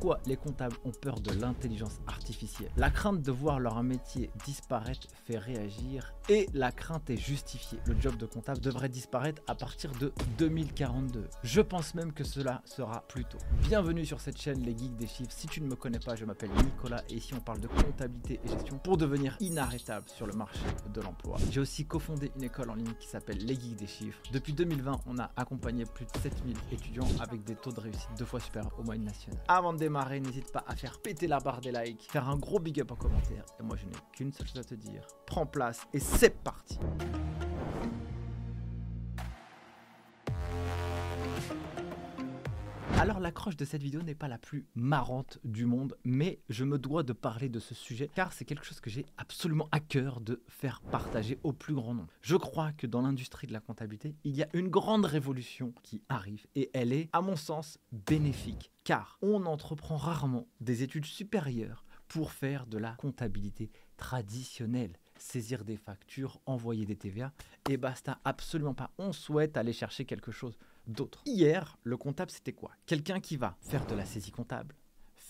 Pourquoi les comptables ont peur de l'intelligence artificielle? La crainte de voir leur métier disparaître fait réagir et la crainte est justifiée. Le job de comptable devrait disparaître à partir de 2042. Je pense même que cela sera plus tôt. Bienvenue sur cette chaîne Les Geeks des Chiffres. Si tu ne me connais pas, je m'appelle Nicolas et ici on parle de comptabilité et gestion pour devenir inarrêtable sur le marché de l'emploi. J'ai aussi cofondé une école en ligne qui s'appelle Les Geeks des Chiffres. Depuis 2020, on a accompagné plus de 7000 étudiants avec des taux de réussite deux fois supérieurs au moyenne nationale. Avant de démarrer, n'hésite pas à faire péter la barre des likes, faire un gros big up en commentaire. Et moi, je n'ai qu'une seule chose à te dire. Prends place et c'est parti. Alors l'accroche de cette vidéo n'est pas la plus marrante du monde, mais je me dois de parler de ce sujet car c'est quelque chose que j'ai absolument à cœur de faire partager au plus grand nombre. Je crois que dans l'industrie de la comptabilité, il y a une grande révolution qui arrive et elle est, à mon sens, bénéfique car on entreprend rarement des études supérieures pour faire de la comptabilité traditionnelle saisir des factures, envoyer des TVA, et basta, absolument pas. On souhaite aller chercher quelque chose d'autre. Hier, le comptable, c'était quoi? Quelqu'un qui va faire de la saisie comptable,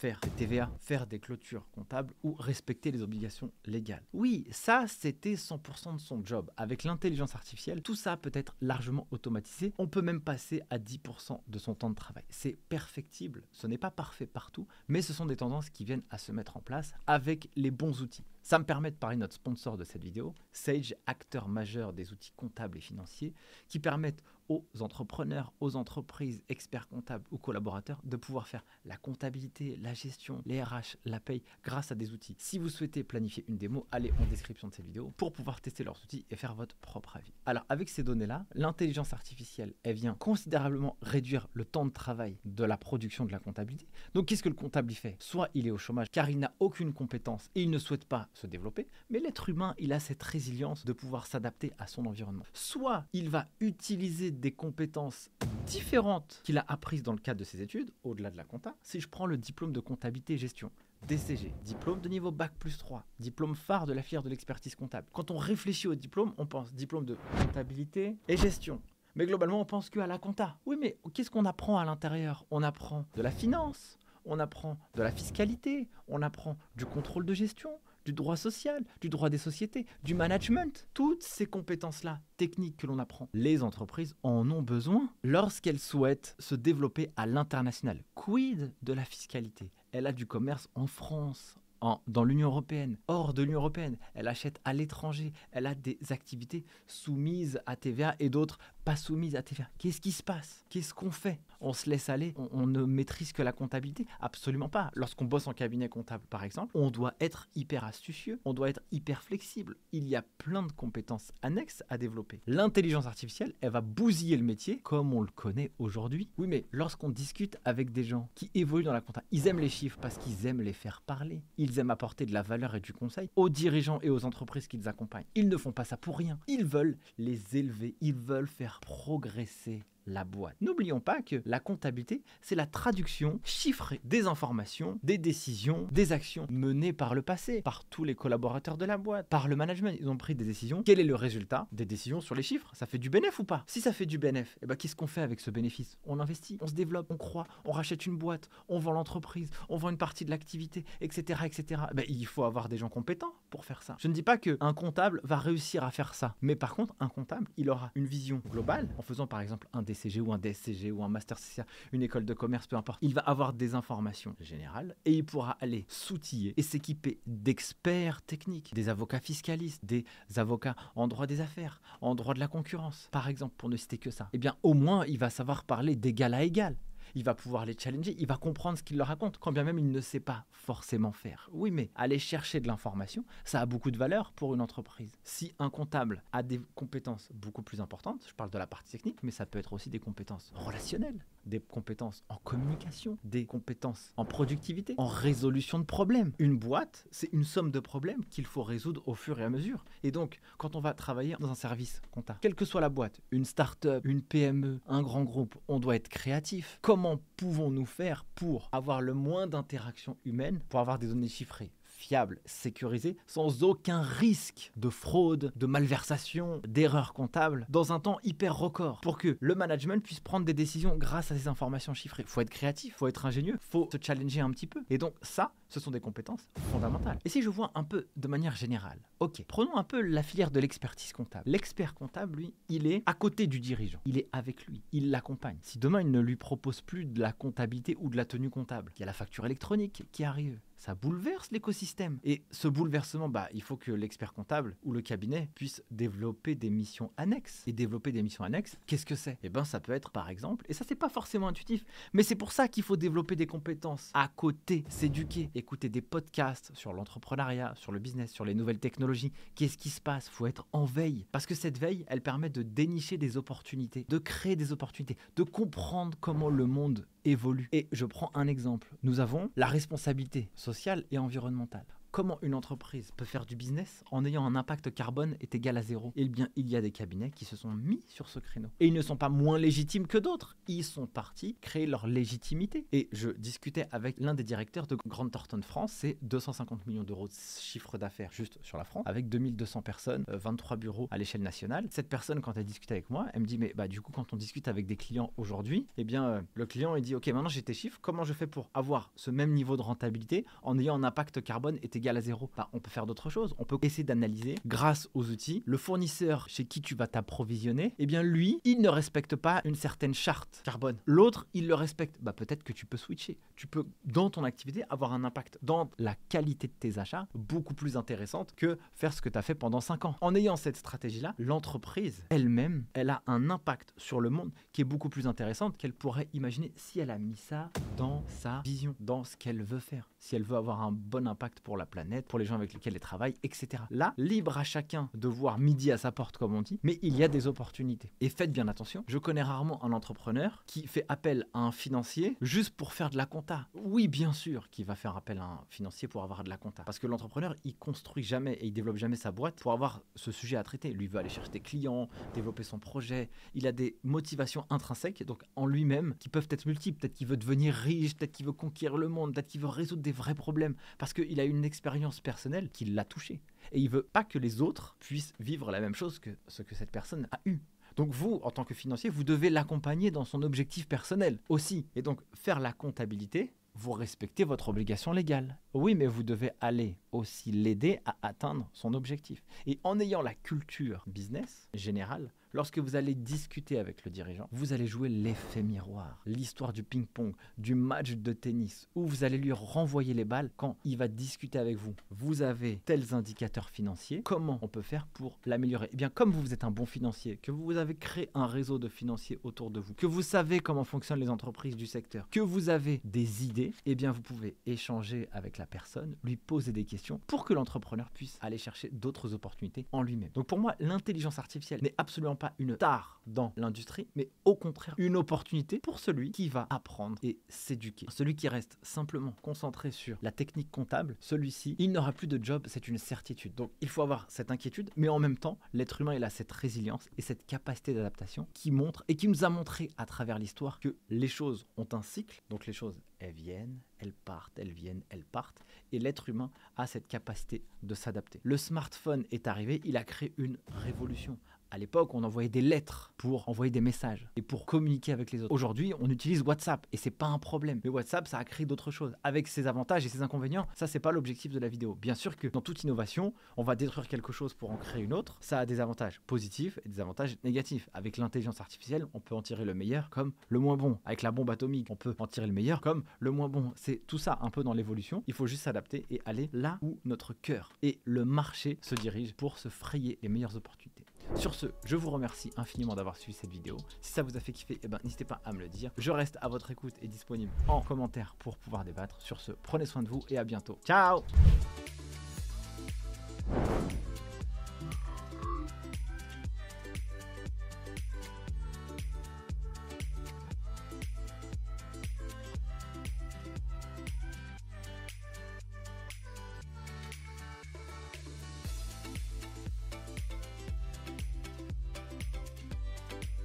faire des TVA, faire des clôtures comptables ou respecter les obligations légales. Oui, ça c'était 100% de son job. Avec l'intelligence artificielle, tout ça peut être largement automatisé. On peut même passer à 10% de son temps de travail. C'est perfectible. Ce n'est pas parfait partout, mais ce sont des tendances qui viennent à se mettre en place avec les bons outils. Ça me permet de parler de notre sponsor de cette vidéo, Sage, acteur majeur des outils comptables et financiers, qui permettent aux entrepreneurs, aux entreprises, experts comptables ou collaborateurs de pouvoir faire la comptabilité, la gestion, les RH, la paye grâce à des outils. Si vous souhaitez planifier une démo, allez en description de cette vidéo pour pouvoir tester leurs outils et faire votre propre avis. Alors avec ces données-là, l'intelligence artificielle, elle vient considérablement réduire le temps de travail de la production de la comptabilité. Donc qu'est-ce que le comptable y fait? Soit il est au chômage car il n'a aucune compétence et il ne souhaite pas développer, mais l'être humain, il a cette résilience de pouvoir s'adapter à son environnement. Soit il va utiliser des compétences différentes qu'il a apprises dans le cadre de ses études, au-delà de la compta. Si je prends le diplôme de comptabilité et gestion, DCG, diplôme de niveau Bac plus 3, diplôme phare de la filière de l'expertise comptable. Quand on réfléchit au diplôme, on pense diplôme de comptabilité et gestion. Mais globalement, on pense qu'à la compta. Oui, mais qu'est-ce qu'on apprend à l'intérieur? On apprend de la finance, on apprend de la fiscalité, on apprend du contrôle de gestion, du droit social, du droit des sociétés, du management. Toutes ces compétences-là techniques que l'on apprend, les entreprises en ont besoin lorsqu'elles souhaitent se développer à l'international. Quid de la fiscalité? Elle a du commerce en France, dans l'Union européenne, hors de l'Union européenne. Elle achète à l'étranger. Elle a des activités soumises à TVA et d'autres pas soumises à TVA. Qu'est-ce qui se passe? Qu'est-ce qu'on fait? On se laisse aller on, ne maîtrise que la comptabilité Absolument pas. Lorsqu'on bosse en cabinet comptable, par exemple, on doit être hyper astucieux, on doit être hyper flexible. Il y a plein de compétences annexes à développer. L'intelligence artificielle, elle va bousiller le métier comme on le connaît aujourd'hui. Oui, mais lorsqu'on discute avec des gens qui évoluent dans la comptabilité, ils aiment les chiffres parce qu'ils aiment les faire parler. Ils aiment apporter de la valeur et du conseil aux dirigeants et aux entreprises qu'ils accompagnent. Ils ne font pas ça pour rien. Ils veulent les élever, ils veulent faire progresser la boîte. N'oublions pas que la comptabilité, c'est la traduction chiffrée des informations, des décisions, des actions menées par le passé, par tous les collaborateurs de la boîte, par le management. Ils ont pris des décisions. Quel est le résultat des décisions sur les chiffres? Ça fait du bénéfice ou pas? Si ça fait du bénéfice, eh ben, qu'est-ce qu'on fait avec ce bénéfice? On investit, on se développe, on croit, on rachète une boîte, on vend l'entreprise, on vend une partie de l'activité, etc. etc. Eh ben, il faut avoir des gens compétents pour faire ça. Je ne dis pas qu'un comptable va réussir à faire ça. Mais par contre, un comptable, il aura une vision globale en faisant par exemple un Ou un DSCG ou un Master CCA, une école de commerce, peu importe. Il va avoir des informations générales et il pourra aller s'outiller et s'équiper d'experts techniques, des avocats fiscalistes, des avocats en droit des affaires, en droit de la concurrence, par exemple, pour ne citer que ça. Eh bien, au moins, il va savoir parler d'égal à égal il va pouvoir les challenger, il va comprendre ce qu'il leur raconte, quand bien même il ne sait pas forcément faire. Oui, mais aller chercher de l'information, ça a beaucoup de valeur pour une entreprise. Si un comptable a des compétences beaucoup plus importantes, je parle de la partie technique, mais ça peut être aussi des compétences relationnelles, des compétences en communication, des compétences en productivité, en résolution de problèmes. Une boîte, c'est une somme de problèmes qu'il faut résoudre au fur et à mesure. Et donc, quand on va travailler dans un service comptable, quelle que soit la boîte, une start-up, une PME, un grand groupe, on doit être créatif. Comment pouvons-nous faire pour avoir le moins d'interactions humaines, pour avoir des données chiffrées? Fiable, sécurisé, sans aucun risque de fraude, de malversation, d'erreur comptable, dans un temps hyper record, pour que le management puisse prendre des décisions grâce à ces informations chiffrées. Faut être créatif, faut être ingénieux, faut se challenger un petit peu. Et donc ça, ce sont des compétences fondamentales. Et si je vois un peu de manière générale, ok, prenons un peu la filière de l'expertise comptable. L'expert comptable, lui, il est à côté du dirigeant, il est avec lui, il l'accompagne. Si demain il ne lui propose plus de la comptabilité ou de la tenue comptable, il y a la facture électronique qui arrive, ça bouleverse l'écosystème. Et ce bouleversement, bah, il faut que l'expert comptable ou le cabinet puisse développer des missions annexes. Et développer des missions annexes, qu'est-ce que c'est? Eh bien, ça peut être, par exemple, et ça, c'est pas forcément intuitif, mais c'est pour ça qu'il faut développer des compétences à côté, s'éduquer, écouter des podcasts sur l'entrepreneuriat, sur le business, sur les nouvelles technologies. Qu'est-ce qui se passe? Faut être en veille. Parce que cette veille, elle permet de dénicher des opportunités, de créer des opportunités, de comprendre comment le monde évolue. Et je prends un exemple. Nous avons la responsabilité sociale et environnementale comment une entreprise peut faire du business en ayant un impact carbone est égal à zéro? Eh bien, il y a des cabinets qui se sont mis sur ce créneau. Et ils ne sont pas moins légitimes que d'autres. Ils sont partis créer leur légitimité. Et je discutais avec l'un des directeurs de Grande Thornton France, c'est 250 millions d'euros de chiffre d'affaires juste sur la France, avec 2200 personnes, 23 euh, bureaux à l'échelle nationale. Cette personne, quand elle discute avec moi, elle me dit, mais bah, du coup, quand on discute avec des clients aujourd'hui, eh bien, euh, le client, il dit, OK, maintenant j'ai tes chiffres, comment je fais pour avoir ce même niveau de rentabilité en ayant un impact carbone est à zéro. Bah, on peut faire d'autres choses. On peut essayer d'analyser grâce aux outils le fournisseur chez qui tu vas t'approvisionner. Eh bien, lui, il ne respecte pas une certaine charte carbone. L'autre, il le respecte. Bah, peut-être que tu peux switcher. Tu peux, dans ton activité, avoir un impact dans la qualité de tes achats beaucoup plus intéressante que faire ce que tu as fait pendant 5 ans. En ayant cette stratégie-là, l'entreprise elle-même, elle a un impact sur le monde qui est beaucoup plus intéressante qu'elle pourrait imaginer si elle a mis ça dans sa vision, dans ce qu'elle veut faire. Si elle veut avoir un bon impact pour la planète, pour les gens avec lesquels elle travaille, etc. Là, libre à chacun de voir midi à sa porte, comme on dit, mais il y a des opportunités. Et faites bien attention, je connais rarement un entrepreneur qui fait appel à un financier juste pour faire de la compta. Oui, bien sûr qu'il va faire appel à un financier pour avoir de la compta. Parce que l'entrepreneur, il construit jamais et il développe jamais sa boîte pour avoir ce sujet à traiter. Lui veut aller chercher des clients, développer son projet. Il a des motivations intrinsèques, donc en lui-même, qui peuvent être multiples. Peut-être qu'il veut devenir riche, peut-être qu'il veut conquérir le monde, peut-être qu'il veut résoudre des vrais problèmes. Parce qu'il a une expérience personnelle qui l'a touché. Et il veut pas que les autres puissent vivre la même chose que ce que cette personne a eu. Donc vous, en tant que financier, vous devez l'accompagner dans son objectif personnel aussi. Et donc faire la comptabilité, vous respectez votre obligation légale. Oui, mais vous devez aller aussi l'aider à atteindre son objectif. Et en ayant la culture business générale, Lorsque vous allez discuter avec le dirigeant, vous allez jouer l'effet miroir, l'histoire du ping-pong, du match de tennis, où vous allez lui renvoyer les balles quand il va discuter avec vous. Vous avez tels indicateurs financiers, comment on peut faire pour l'améliorer? Eh bien, comme vous êtes un bon financier, que vous avez créé un réseau de financiers autour de vous, que vous savez comment fonctionnent les entreprises du secteur, que vous avez des idées, eh bien, vous pouvez échanger avec la personne, lui poser des questions pour que l'entrepreneur puisse aller chercher d'autres opportunités en lui-même. Donc pour moi, l'intelligence artificielle n'est absolument pas une tare dans l'industrie, mais au contraire une opportunité pour celui qui va apprendre et s'éduquer. Celui qui reste simplement concentré sur la technique comptable, celui-ci, il n'aura plus de job, c'est une certitude. Donc il faut avoir cette inquiétude, mais en même temps, l'être humain, il a cette résilience et cette capacité d'adaptation qui montre et qui nous a montré à travers l'histoire que les choses ont un cycle, donc les choses, elles viennent, elles partent, elles viennent, elles partent. Et l'être humain a cette capacité de s'adapter. Le smartphone est arrivé, il a créé une révolution. À l'époque, on envoyait des lettres pour envoyer des messages et pour communiquer avec les autres. Aujourd'hui, on utilise WhatsApp et c'est pas un problème. Mais WhatsApp, ça a créé d'autres choses avec ses avantages et ses inconvénients. Ça, c'est pas l'objectif de la vidéo. Bien sûr que dans toute innovation, on va détruire quelque chose pour en créer une autre. Ça a des avantages positifs et des avantages négatifs. Avec l'intelligence artificielle, on peut en tirer le meilleur comme le moins bon. Avec la bombe atomique, on peut en tirer le meilleur comme le moins bon. C'est tout ça un peu dans l'évolution. Il faut juste s'adapter et aller là où notre cœur et le marché se dirigent pour se frayer les meilleures opportunités. Sur ce, je vous remercie infiniment d'avoir suivi cette vidéo. Si ça vous a fait kiffer, eh ben, n'hésitez pas à me le dire. Je reste à votre écoute et disponible en commentaire pour pouvoir débattre. Sur ce, prenez soin de vous et à bientôt. Ciao